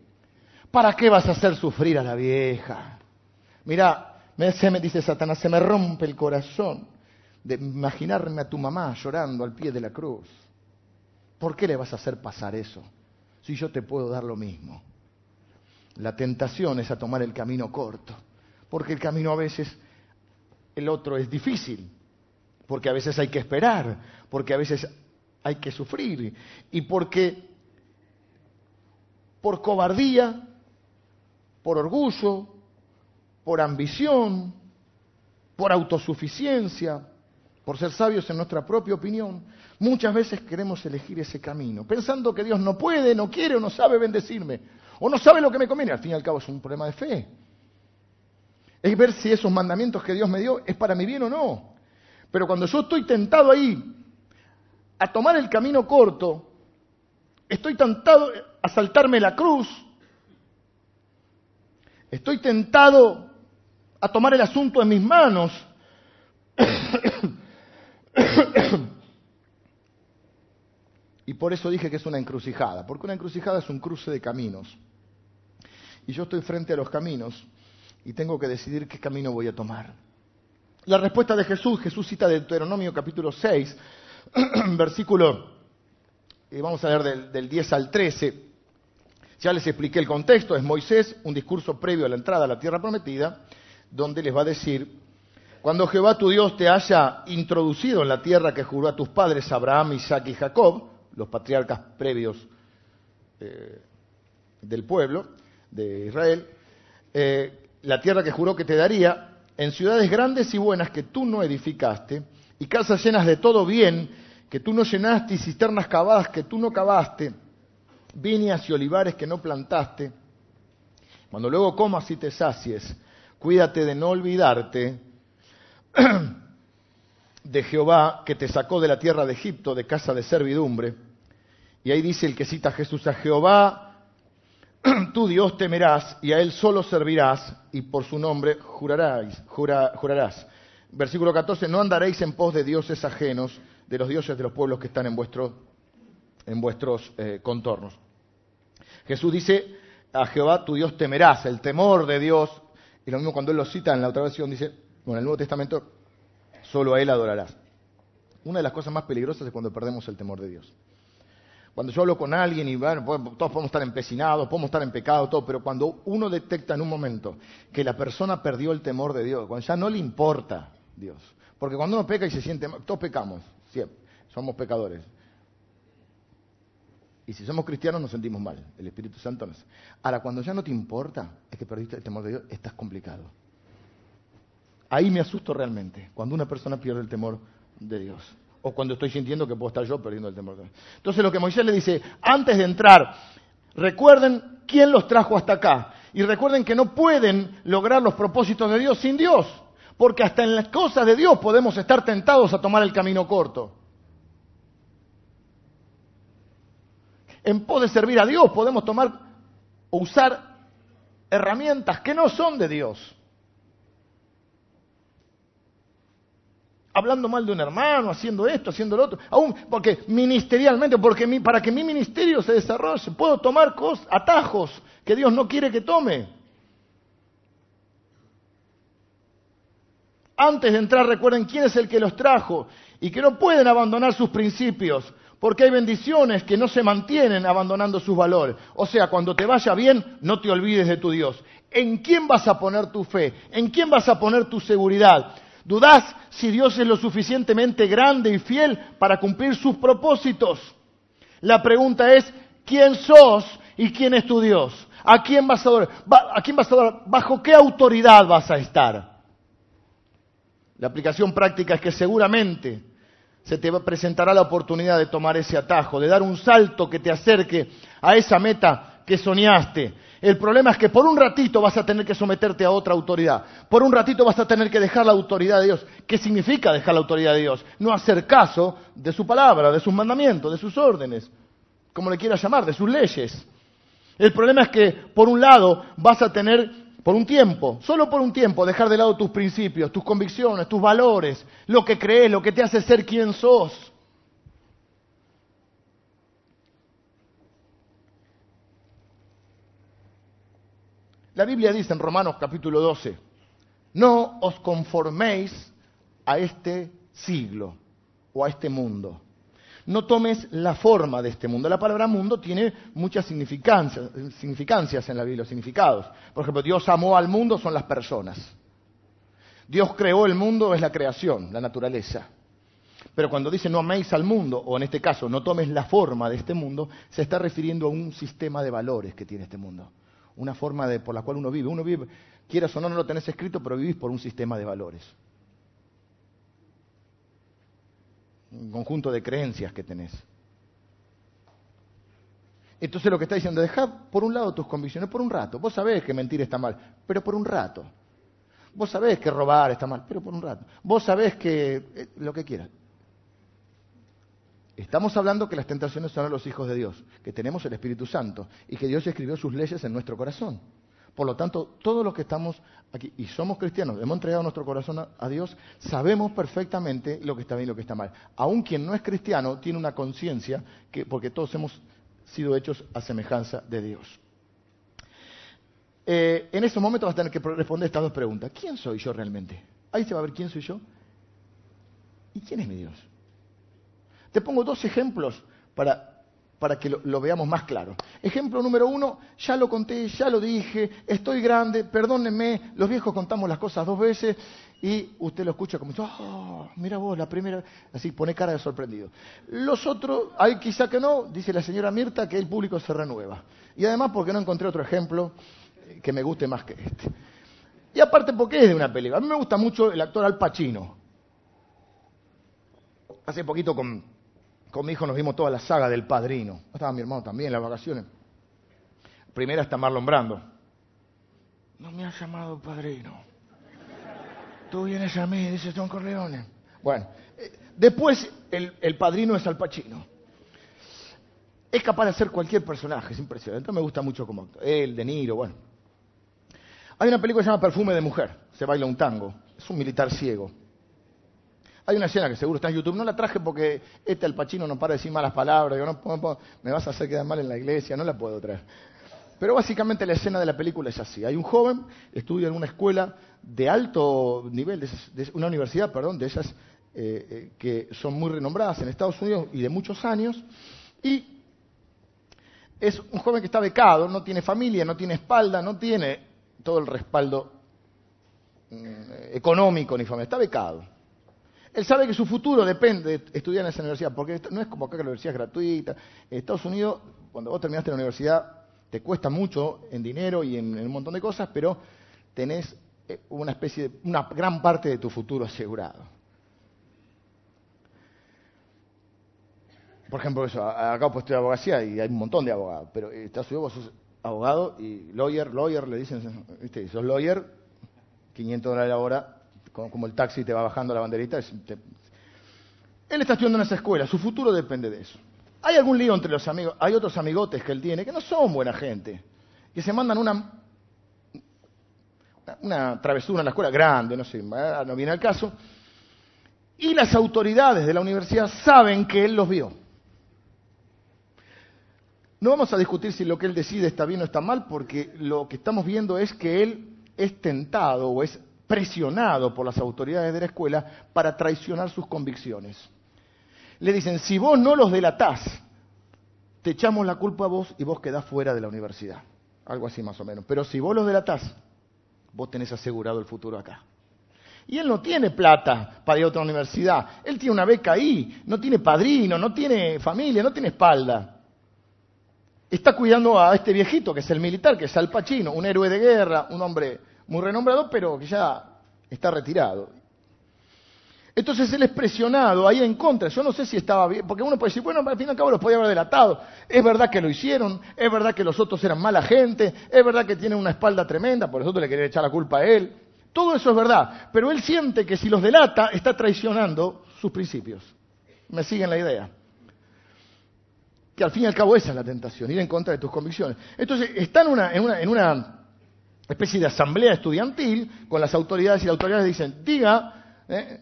¿para qué vas a hacer sufrir a la vieja? Mira, me dice Satanás, se me rompe el corazón de imaginarme a tu mamá llorando al pie de la cruz. ¿Por qué le vas a hacer pasar eso? Si yo te puedo dar lo mismo. La tentación es a tomar el camino corto, porque el camino a veces, el otro es difícil, porque a veces hay que esperar, porque a veces hay que sufrir y porque por cobardía, por orgullo, por ambición, por autosuficiencia, por ser sabios en nuestra propia opinión, muchas veces queremos elegir ese camino, pensando que Dios no puede, no quiere o no sabe bendecirme, o no sabe lo que me conviene. Al fin y al cabo es un problema de fe. Es ver si esos mandamientos que Dios me dio es para mi bien o no. Pero cuando yo estoy tentado ahí a tomar el camino corto, estoy tentado a saltarme la cruz, estoy tentado a tomar el asunto en mis manos. (coughs) y por eso dije que es una encrucijada, porque una encrucijada es un cruce de caminos. Y yo estoy frente a los caminos y tengo que decidir qué camino voy a tomar. La respuesta de Jesús, Jesús cita Deuteronomio capítulo 6, (clears throat) versículo, y vamos a leer del, 10 al 13. Ya les expliqué el contexto, es Moisés, un discurso previo a la entrada a la tierra prometida, donde les va a decir, cuando Jehová tu Dios te haya introducido en la tierra que juró a tus padres, Abraham, Isaac y Jacob, los patriarcas previos eh, del pueblo de Israel, eh, la tierra que juró que te daría, en ciudades grandes y buenas que tú no edificaste, y casas llenas de todo bien que tú no llenaste y cisternas cavadas que tú no cavaste, viñas y olivares que no plantaste. Cuando luego comas y te sacies, cuídate de no olvidarte (clears throat) de Jehová que te sacó de la tierra de Egipto, de casa de servidumbre. Y ahí dice el que cita a Jesús a Jehová, (clears throat) tu Dios temerás y a él solo servirás y por su nombre jurarás. jurarás. Versículo 14, no andaréis en pos de dioses ajenos, de los dioses de los pueblos que están en, en vuestros eh, contornos. Jesús dice, a Jehová tu Dios temerás, el temor de Dios, y lo mismo cuando él lo cita en la otra versión, dice, bueno, en el Nuevo Testamento, solo a él adorarás. Una de las cosas más peligrosas es cuando perdemos el temor de Dios. Cuando yo hablo con alguien y bueno, todos podemos estar empecinados, podemos estar en pecado, todo, pero cuando uno detecta en un momento que la persona perdió el temor de Dios, cuando ya no le importa Dios. Porque cuando uno peca y se siente mal, todos pecamos, siempre, somos pecadores. Y si somos cristianos nos sentimos mal, el Espíritu Santo nos... Ahora, cuando ya no te importa, es que perdiste el temor de Dios, estás complicado. Ahí me asusto realmente, cuando una persona pierde el temor de Dios. O cuando estoy sintiendo que puedo estar yo perdiendo el temor de Dios. Entonces lo que Moisés le dice, antes de entrar, recuerden quién los trajo hasta acá. Y recuerden que no pueden lograr los propósitos de Dios sin Dios. Porque hasta en las cosas de Dios podemos estar tentados a tomar el camino corto. En pos de servir a Dios podemos tomar o usar herramientas que no son de Dios. Hablando mal de un hermano, haciendo esto, haciendo lo otro. Aún porque ministerialmente, porque para que mi ministerio se desarrolle, puedo tomar atajos que Dios no quiere que tome. Antes de entrar recuerden quién es el que los trajo y que no pueden abandonar sus principios, porque hay bendiciones que no se mantienen abandonando sus valores. O sea, cuando te vaya bien, no te olvides de tu Dios. ¿En quién vas a poner tu fe? ¿En quién vas a poner tu seguridad? ¿Dudás si Dios es lo suficientemente grande y fiel para cumplir sus propósitos? La pregunta es, ¿quién sos y quién es tu Dios? ¿A quién vas a adorar? ¿A quién vas a adorar? ¿Bajo qué autoridad vas a estar? La aplicación práctica es que seguramente se te presentará la oportunidad de tomar ese atajo, de dar un salto que te acerque a esa meta que soñaste, el problema es que por un ratito vas a tener que someterte a otra autoridad. Por un ratito vas a tener que dejar la autoridad de Dios. ¿Qué significa dejar la autoridad de Dios? No hacer caso de su palabra, de sus mandamientos, de sus órdenes, como le quieras llamar, de sus leyes. El problema es que, por un lado, vas a tener, por un tiempo, solo por un tiempo, dejar de lado tus principios, tus convicciones, tus valores, lo que crees, lo que te hace ser quien sos. La Biblia dice en Romanos capítulo 12, no os conforméis a este siglo o a este mundo. No tomes la forma de este mundo. La palabra mundo tiene muchas significancias, en la Biblia, significados. Por ejemplo, Dios amó al mundo, son las personas. Dios creó el mundo, es la creación, la naturaleza. Pero cuando dice no améis al mundo, o en este caso no tomes la forma de este mundo, se está refiriendo a un sistema de valores que tiene este mundo una forma de, por la cual uno vive. Uno vive, quieras o no, no lo tenés escrito, pero vivís por un sistema de valores. Un conjunto de creencias que tenés. Entonces lo que está diciendo, deja por un lado tus convicciones por un rato. Vos sabés que mentir está mal, pero por un rato. Vos sabés que robar está mal, pero por un rato. Vos sabés que eh, lo que quieras. Estamos hablando que las tentaciones son a los hijos de Dios, que tenemos el Espíritu Santo y que Dios escribió sus leyes en nuestro corazón. Por lo tanto, todos los que estamos aquí y somos cristianos, hemos entregado nuestro corazón a, Dios, sabemos perfectamente lo que está bien y lo que está mal. Aun quien no es cristiano tiene una conciencia, porque todos hemos sido hechos a semejanza de Dios. Eh, en ese momento vas a tener que responder estas dos preguntas. ¿Quién soy yo realmente? Ahí se va a ver quién soy yo. ¿Y quién es mi Dios? Te pongo dos ejemplos para, para que lo, veamos más claro. Ejemplo número uno, ya lo conté, ya lo dije, estoy grande, perdónenme, los viejos contamos las cosas dos veces y usted lo escucha como, oh, mira vos, la primera, así pone cara de sorprendido. Los otros, hay quizá que no, dice la señora Mirta, que el público se renueva. Y además porque no encontré otro ejemplo que me guste más que este. Y aparte porque es de una película. A mí me gusta mucho el actor Al Pacino. Hace poquito con con mi hijo nos vimos toda la saga del Padrino. Estaba mi hermano también en las vacaciones. Primera está Marlon Brando. No me ha llamado Padrino. Tú vienes a mí, dice Don Corleone. Bueno, eh, después el, Padrino es Al Pacino. Es capaz de hacer cualquier personaje, es impresionante. Me gusta mucho como él, De Niro, bueno. Hay una película que se llama Perfume de Mujer. Se baila un tango. Es un militar ciego. Hay una escena que seguro está en YouTube, no la traje porque este al Pachino no para de decir malas palabras, me vas a hacer quedar mal en la iglesia, no la puedo traer. Pero básicamente la escena de la película es así. Hay un joven, estudia en una escuela de alto nivel, de, una universidad, perdón, de esas eh, eh, que son muy renombradas en Estados Unidos y de muchos años, y es un joven que está becado, no tiene familia, no tiene espalda, no tiene todo el respaldo mm, económico ni familia, está becado. Él sabe que su futuro depende de estudiar en esa universidad, porque no es como acá que la universidad es gratuita. En Estados Unidos, cuando vos terminaste la universidad, te cuesta mucho en dinero y en, un montón de cosas, pero tenés eh, una especie de, una gran parte de tu futuro asegurado. Por ejemplo, eso, acá pues estoy abogacía y hay un montón de abogados, pero en Estados Unidos vos sos abogado y lawyer, lawyer, le dicen, ¿viste? sos lawyer, 500 dólares la hora, como, el taxi te va bajando la banderita. Él está estudiando en esa escuela, su futuro depende de eso. Hay algún lío entre los amigos, hay otros amigotes que él tiene que no son buena gente, que se mandan una, una travesura en la escuela grande, no sé, no viene al caso, y las autoridades de la universidad saben que él los vio. No vamos a discutir si lo que él decide está bien o está mal, porque lo que estamos viendo es que él es tentado o es presionado por las autoridades de la escuela para traicionar sus convicciones. Le dicen, si vos no los delatás, te echamos la culpa a vos y vos quedás fuera de la universidad. Algo así más o menos. Pero si vos los delatás, vos tenés asegurado el futuro acá. Y él no tiene plata para ir a otra universidad. Él tiene una beca ahí, no tiene padrino, no tiene familia, no tiene espalda. Está cuidando a este viejito, que es el militar, que es Al Pacino, un héroe de guerra, un hombre muy renombrado, pero que ya está retirado. Entonces él es presionado ahí en contra. Yo no sé si estaba bien, porque uno puede decir, bueno, al fin y al cabo los podía haber delatado. Es verdad que lo hicieron, es verdad que los otros eran mala gente, es verdad que tienen una espalda tremenda, por eso le quería echar la culpa a él. Todo eso es verdad, pero él siente que si los delata está traicionando sus principios. ¿Me siguen la idea? Que al fin y al cabo esa es la tentación, ir en contra de tus convicciones. Entonces está en una, en una, en una especie de asamblea estudiantil con las autoridades y las autoridades dicen, diga, eh,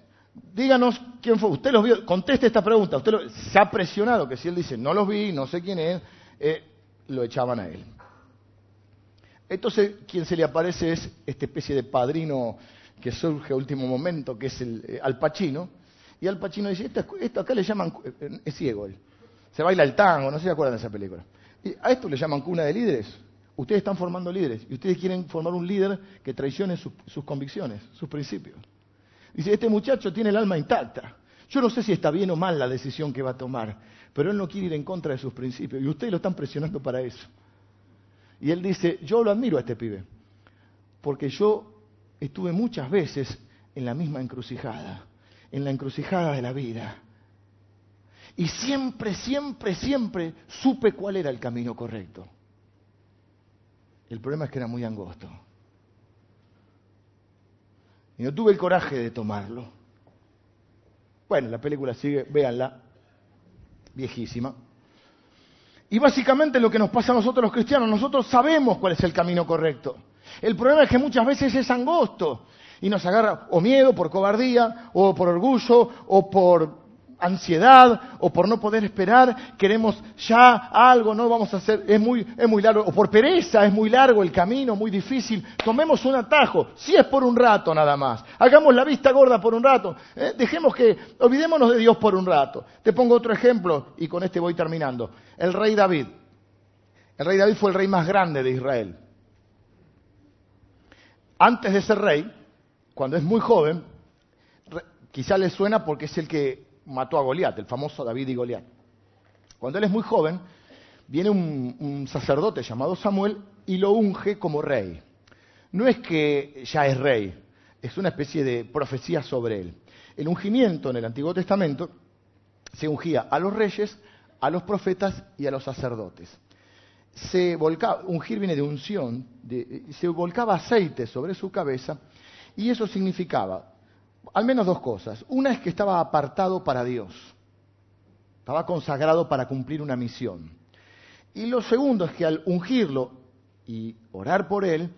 díganos quién fue. Usted los vio, conteste esta pregunta. Usted se ha presionado que si él dice no los vi, no sé quién es, eh, lo echaban a él. Entonces, quien se le aparece es esta especie de padrino que surge a último momento, que es el eh, Al Pacino. Y Al Pacino dice, esto, acá le llaman, es ciego él. Se baila el tango, no sé si se acuerdan de esa película. Y a esto le llaman cuna de líderes. Ustedes están formando líderes y ustedes quieren formar un líder que traicione sus convicciones, sus principios. Dice, este muchacho tiene el alma intacta. Yo no sé si está bien o mal la decisión que va a tomar, pero él no quiere ir en contra de sus principios y ustedes lo están presionando para eso. Y él dice, yo lo admiro a este pibe, porque yo estuve muchas veces en la misma encrucijada, en la encrucijada de la vida. Y siempre, siempre, siempre supe cuál era el camino correcto. El problema es que era muy angosto. Y no tuve el coraje de tomarlo. Bueno, la película sigue, véanla, viejísima. Y básicamente lo que nos pasa a nosotros los cristianos, nosotros sabemos cuál es el camino correcto. El problema es que muchas veces es angosto y nos agarra o miedo por cobardía, o por orgullo, o por ansiedad o por no poder esperar, queremos ya algo, no vamos a hacer, es muy, es muy largo, o por pereza, es muy largo el camino, muy difícil, tomemos un atajo, si es por un rato nada más, hagamos la vista gorda por un rato, ¿eh? dejemos que, olvidémonos de Dios por un rato. Te pongo otro ejemplo y con este voy terminando. El rey David. El rey David fue el rey más grande de Israel. Antes de ser rey, cuando es muy joven, quizá le suena porque es el que mató a Goliat, el famoso David y Goliat. Cuando él es muy joven, viene un, sacerdote llamado Samuel y lo unge como rey. No es que ya es rey, es una especie de profecía sobre él. El ungimiento en el Antiguo Testamento se ungía a los reyes, a los profetas y a los sacerdotes. Se volcaba, ungir viene de unción, se volcaba aceite sobre su cabeza y eso significaba al menos dos cosas. Una es que estaba apartado para Dios, estaba consagrado para cumplir una misión. Y lo segundo es que al ungirlo y orar por él,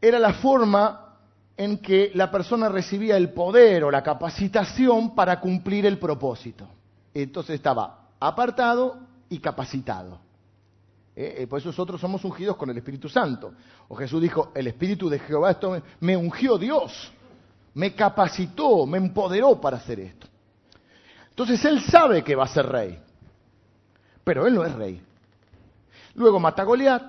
era la forma en que la persona recibía el poder o la capacitación para cumplir el propósito. Entonces estaba apartado y capacitado. Eh, eh, por eso nosotros somos ungidos con el Espíritu Santo. O Jesús dijo, el Espíritu de Jehová esto me, ungió Dios, me capacitó, me empoderó para hacer esto. Entonces él sabe que va a ser rey, pero él no es rey. Luego mata a Goliat,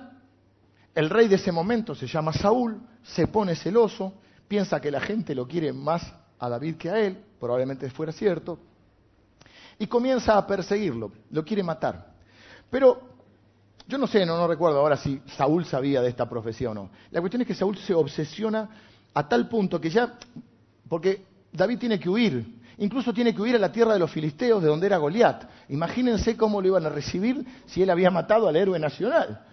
el rey de ese momento se llama Saúl, se pone celoso, piensa que la gente lo quiere más a David que a él, probablemente fuera cierto, y comienza a perseguirlo, lo quiere matar. Pero yo no sé, no, recuerdo ahora si Saúl sabía de esta profecía o no. La cuestión es que Saúl se obsesiona a tal punto que ya, porque David tiene que huir, incluso tiene que huir a la tierra de los filisteos, de donde era Goliat. Imagínense cómo lo iban a recibir si él había matado al héroe nacional.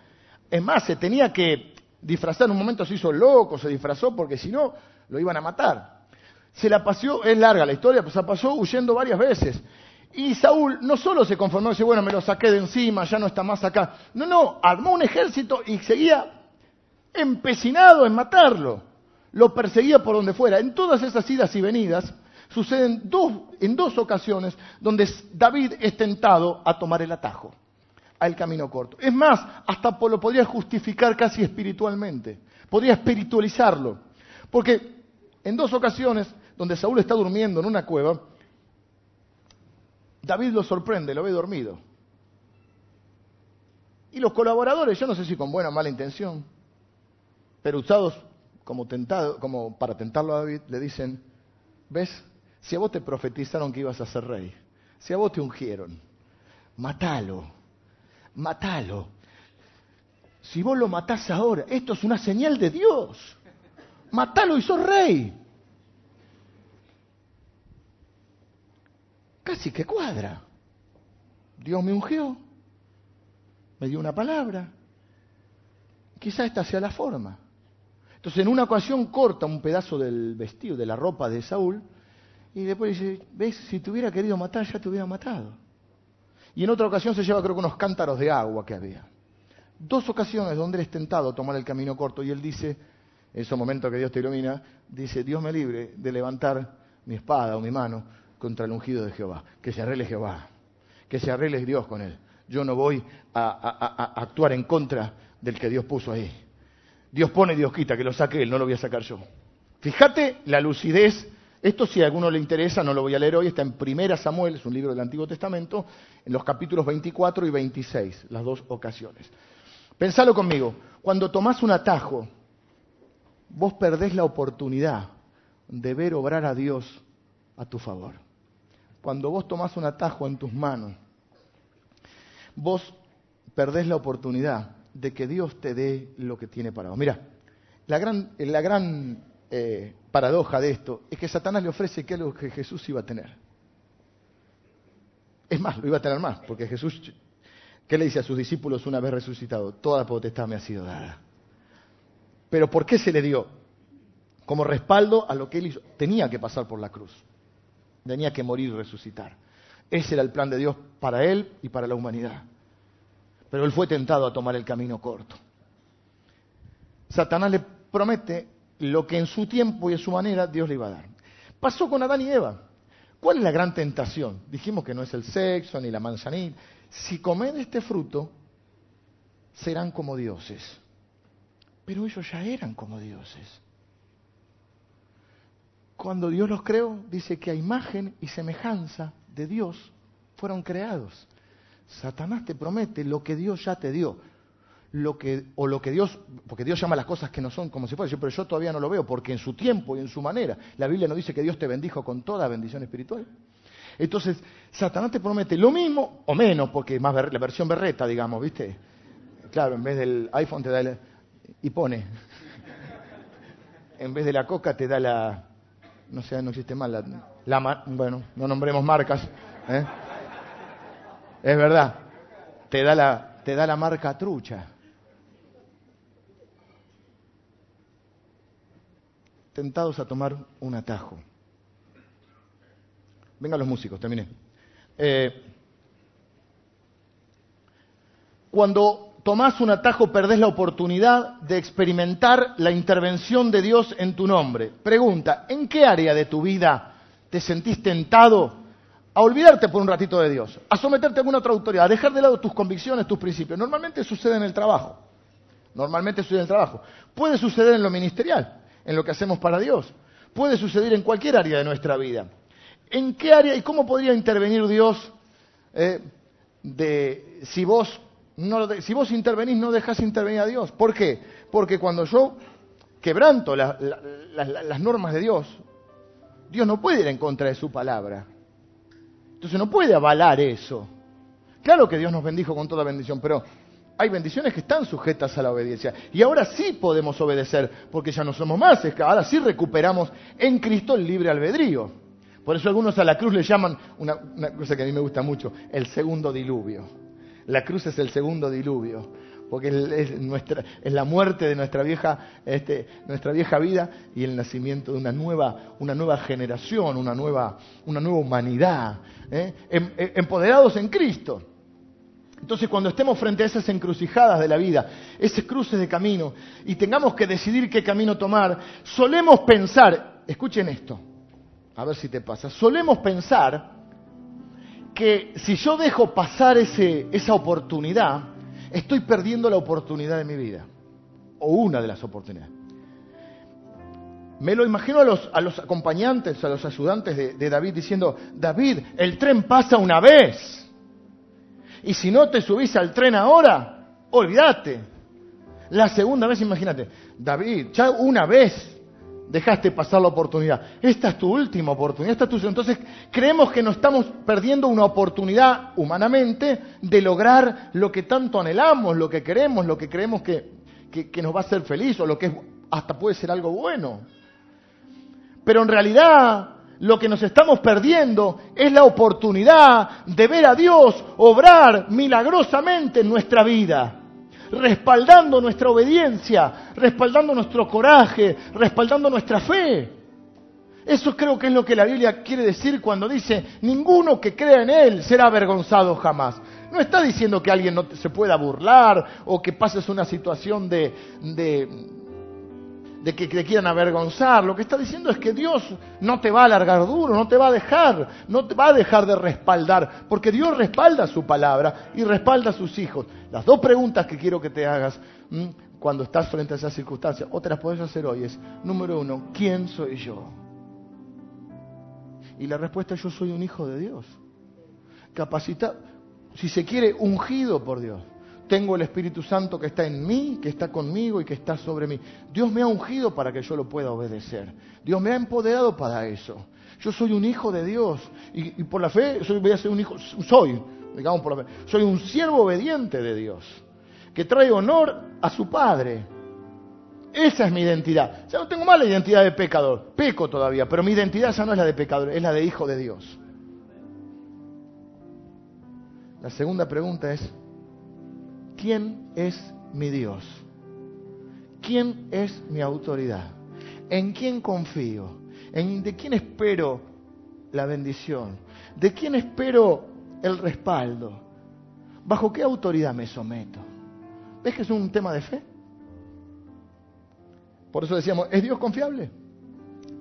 Es más, se tenía que disfrazar, en un momento se hizo loco, se disfrazó, porque si no, lo iban a matar. Se la pasó, es larga la historia, pues se la pasó huyendo varias veces. Y Saúl no solo se conformó y dice, bueno, me lo saqué de encima, ya no está más acá. No, no, armó un ejército y seguía empecinado en matarlo. Lo perseguía por donde fuera. En todas esas idas y venidas suceden dos, en dos ocasiones donde David es tentado a tomar el atajo, al camino corto. Es más, hasta lo podría justificar casi espiritualmente. Podría espiritualizarlo. Porque en dos ocasiones donde Saúl está durmiendo en una cueva, David lo sorprende, lo ve dormido. Y los colaboradores, yo no sé si con buena o mala intención, pero usados como, tentado, como para tentarlo a David, le dicen, ¿ves? Si a vos te profetizaron que ibas a ser rey, si a vos te ungieron, matalo, matalo. Si vos lo matás ahora, esto es una señal de Dios. Matalo y sos rey. Casi que cuadra. Dios me ungió, me dio una palabra. Quizá esta sea la forma. Entonces en una ocasión corta un pedazo del vestido, de la ropa de Saúl, y después dice, ves, si te hubiera querido matar, ya te hubiera matado. Y en otra ocasión se lleva creo que unos cántaros de agua que había. Dos ocasiones donde él es tentado a tomar el camino corto y él dice, en ese momento que Dios te ilumina, dice, Dios me libre de levantar mi espada o mi mano contra el ungido de Jehová. Que se arregle Jehová, que se arregle Dios con él. Yo no voy a, actuar en contra del que Dios puso ahí. Dios pone, Dios quita, que lo saque él, no lo voy a sacar yo. Fíjate la lucidez. Esto si a alguno le interesa, no lo voy a leer hoy, está en Primera Samuel, es un libro del Antiguo Testamento, en los capítulos 24 y 26, las dos ocasiones. Pensalo conmigo, cuando tomás un atajo, vos perdés la oportunidad de ver obrar a Dios a tu favor. Cuando vos tomás un atajo en tus manos, vos perdés la oportunidad de que Dios te dé lo que tiene para vos. Mira, la gran, la gran eh, paradoja de esto es que Satanás le ofrece que algo que Jesús iba a tener. Es más, lo iba a tener más, porque Jesús, ¿qué le dice a sus discípulos una vez resucitado? Toda potestad me ha sido dada. Pero ¿por qué se le dio? Como respaldo a lo que él hizo. Tenía que pasar por la cruz. Tenía que morir y resucitar. Ese era el plan de Dios para él y para la humanidad. Pero él fue tentado a tomar el camino corto. Satanás le promete lo que en su tiempo y en su manera Dios le iba a dar. Pasó con Adán y Eva. ¿Cuál es la gran tentación? Dijimos que no es el sexo ni la manzanita. Si comen este fruto, serán como dioses. Pero ellos ya eran como dioses. Cuando Dios los creó, dice que a imagen y semejanza de Dios fueron creados. Satanás te promete lo que Dios ya te dio. Lo que, o lo que Dios, porque Dios llama las cosas que no son como si fuera, pero yo todavía no lo veo, porque en su tiempo y en su manera, la Biblia nos dice que Dios te bendijo con toda bendición espiritual. Entonces, Satanás te promete lo mismo o menos, porque más la versión berreta, digamos, ¿viste? Claro, en vez del iPhone te da el, y pone. (laughs) En vez de la coca te da la, no sé, no existe más, la, la bueno, no nombremos marcas, ¿eh? Es verdad. Te da la, te da la marca trucha. Tentados a tomar un atajo. Vengan los músicos, terminé. Eh, cuando tomás un atajo perdés la oportunidad de experimentar la intervención de Dios en tu nombre. Pregunta, ¿en qué área de tu vida te sentís tentado a olvidarte por un ratito de Dios, a someterte a alguna otra autoridad, a dejar de lado tus convicciones, tus principios. Normalmente sucede en el trabajo. Normalmente sucede en el trabajo. Puede suceder en lo ministerial, en lo que hacemos para Dios. Puede suceder en cualquier área de nuestra vida. ¿En qué área y cómo podría intervenir Dios eh, si, vos si vos intervenís no dejás intervenir a Dios? ¿Por qué? Porque cuando yo quebranto las normas de Dios, Dios no puede ir en contra de su palabra. Entonces no puede avalar eso. Claro que Dios nos bendijo con toda bendición, pero hay bendiciones que están sujetas a la obediencia. Y ahora sí podemos obedecer, porque ya no somos más, ahora sí recuperamos en Cristo el libre albedrío. Por eso algunos a la cruz le llaman, una cosa que a mí me gusta mucho, el segundo diluvio. La cruz es el segundo diluvio porque es, la muerte de nuestra vieja, este, nuestra vieja vida y el nacimiento de una nueva, una nueva generación, una nueva, una nueva humanidad, ¿eh? em, em, empoderados en Cristo. Entonces, cuando estemos frente a esas encrucijadas de la vida, esos cruces de camino, y tengamos que decidir qué camino tomar, solemos pensar, escuchen esto, a ver si te pasa, solemos pensar que si yo dejo pasar ese, esa oportunidad, estoy perdiendo la oportunidad de mi vida, o una de las oportunidades. Me lo imagino a los, a los acompañantes, a los ayudantes de, de David diciendo, David, el tren pasa una vez. Y si no te subís al tren ahora, olvídate. La segunda vez, imagínate, David, ya una vez dejaste pasar la oportunidad. Esta es tu última oportunidad. Esta es tu... Entonces, creemos que nos estamos perdiendo una oportunidad humanamente de lograr lo que tanto anhelamos, lo que queremos, lo que creemos que, que, nos va a hacer feliz o lo que hasta puede ser algo bueno. Pero en realidad lo que nos estamos perdiendo es la oportunidad de ver a Dios obrar milagrosamente en nuestra vida respaldando nuestra obediencia, respaldando nuestro coraje, respaldando nuestra fe. Eso creo que es lo que la Biblia quiere decir cuando dice, ninguno que crea en Él será avergonzado jamás. No está diciendo que alguien no se pueda burlar o que pases una situación de, de, de que te quieran avergonzar. Lo que está diciendo es que Dios no te va a alargar duro, no te va a dejar, no te va a dejar de respaldar, porque Dios respalda su palabra y respalda a sus hijos. Las dos preguntas que quiero que te hagas cuando estás frente a esas circunstancias, o te las puedes hacer hoy, es, número uno, ¿quién soy yo? Y la respuesta es, yo soy un hijo de Dios. Capacitado, si se quiere, ungido por Dios tengo el Espíritu Santo que está en mí, que está conmigo y que está sobre mí. Dios me ha ungido para que yo lo pueda obedecer. Dios me ha empoderado para eso. Yo soy un hijo de Dios y, por la fe soy, voy a ser un hijo, soy, digamos por la fe, soy un siervo obediente de Dios, que trae honor a su Padre. Esa es mi identidad. Ya no tengo más la identidad de pecador, peco todavía, pero mi identidad ya no es la de pecador, es la de hijo de Dios. La segunda pregunta es, ¿quién es mi Dios? ¿Quién es mi autoridad? ¿En quién confío? ¿En de quién espero la bendición? ¿De quién espero el respaldo? ¿Bajo qué autoridad me someto? ¿Ves que es un tema de fe? Por eso decíamos, ¿es Dios confiable?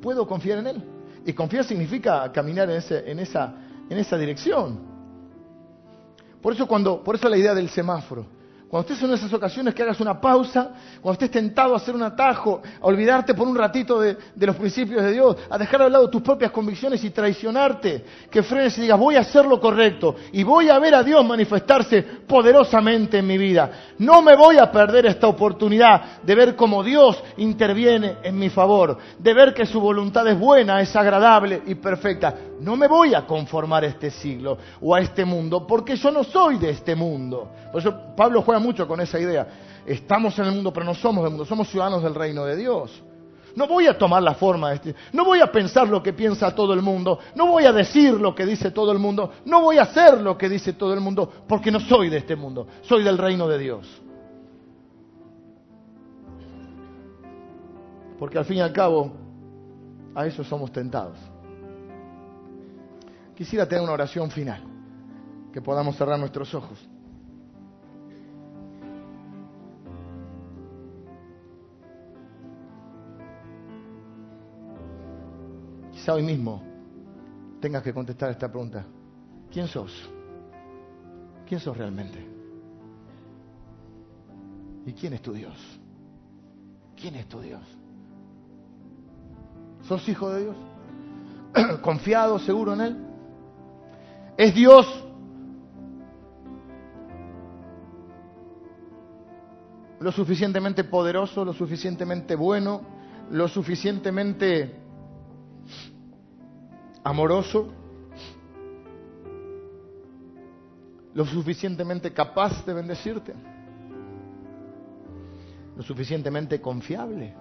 ¿Puedo confiar en Él? Y confiar significa caminar en, esa, en esa dirección. Por eso, cuando, por eso la idea del semáforo. Cuando estés en esas ocasiones que hagas una pausa, cuando estés tentado a hacer un atajo, a olvidarte por un ratito de, los principios de Dios, a dejar de lado tus propias convicciones y traicionarte, que frenes y digas, voy a hacer lo correcto y voy a ver a Dios manifestarse poderosamente en mi vida. No me voy a perder esta oportunidad de ver cómo Dios interviene en mi favor, de ver que su voluntad es buena, es agradable y perfecta. No me voy a conformar a este siglo o a este mundo, porque yo no soy de este mundo. Por eso Pablo juega mucho con esa idea. Estamos en el mundo, pero no somos del mundo, somos ciudadanos del reino de Dios. No voy a tomar la forma de este, no voy a pensar lo que piensa todo el mundo, no voy a decir lo que dice todo el mundo, no voy a hacer lo que dice todo el mundo, porque no soy de este mundo, soy del reino de Dios. Porque al fin y al cabo, a eso somos tentados. Quisiera tener una oración final, que podamos cerrar nuestros ojos. Hoy mismo tengas que contestar esta pregunta. ¿Quién sos? ¿Quién sos realmente? ¿Y quién es tu Dios? ¿Quién es tu Dios? ¿Sos hijo de Dios? (clears throat) ¿Confiado, seguro en Él? Es Dios. Lo suficientemente poderoso, lo suficientemente bueno, lo suficientemente amoroso, lo suficientemente capaz de bendecirte, lo suficientemente confiable.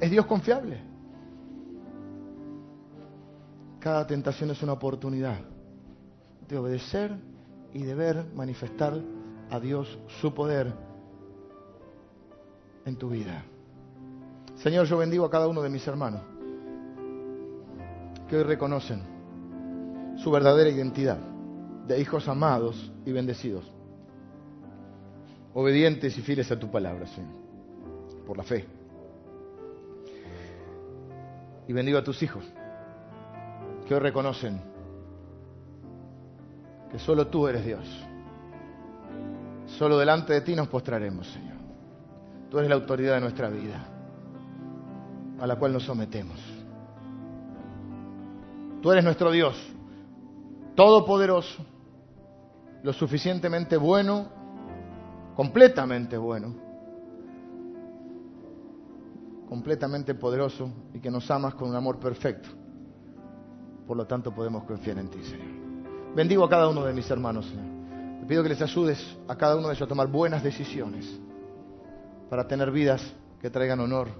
¿Es Dios confiable? Cada tentación es una oportunidad de obedecer y de ver manifestar a Dios su poder en tu vida. Señor, yo bendigo a cada uno de mis hermanos que hoy reconocen su verdadera identidad de hijos amados y bendecidos, obedientes y fieles a tu palabra, Señor, por la fe. Y bendigo a tus hijos que hoy reconocen que solo tú eres Dios. Solo delante de ti nos postraremos, Señor. Tú eres la autoridad de nuestra vida, a la cual nos sometemos. Tú eres nuestro Dios, todopoderoso, lo suficientemente bueno, completamente bueno, completamente poderoso y que nos amas con un amor perfecto. Por lo tanto, podemos confiar en ti, Señor. Bendigo a cada uno de mis hermanos, Señor. Te pido que les ayudes a cada uno de ellos a tomar buenas decisiones para tener vidas que traigan honor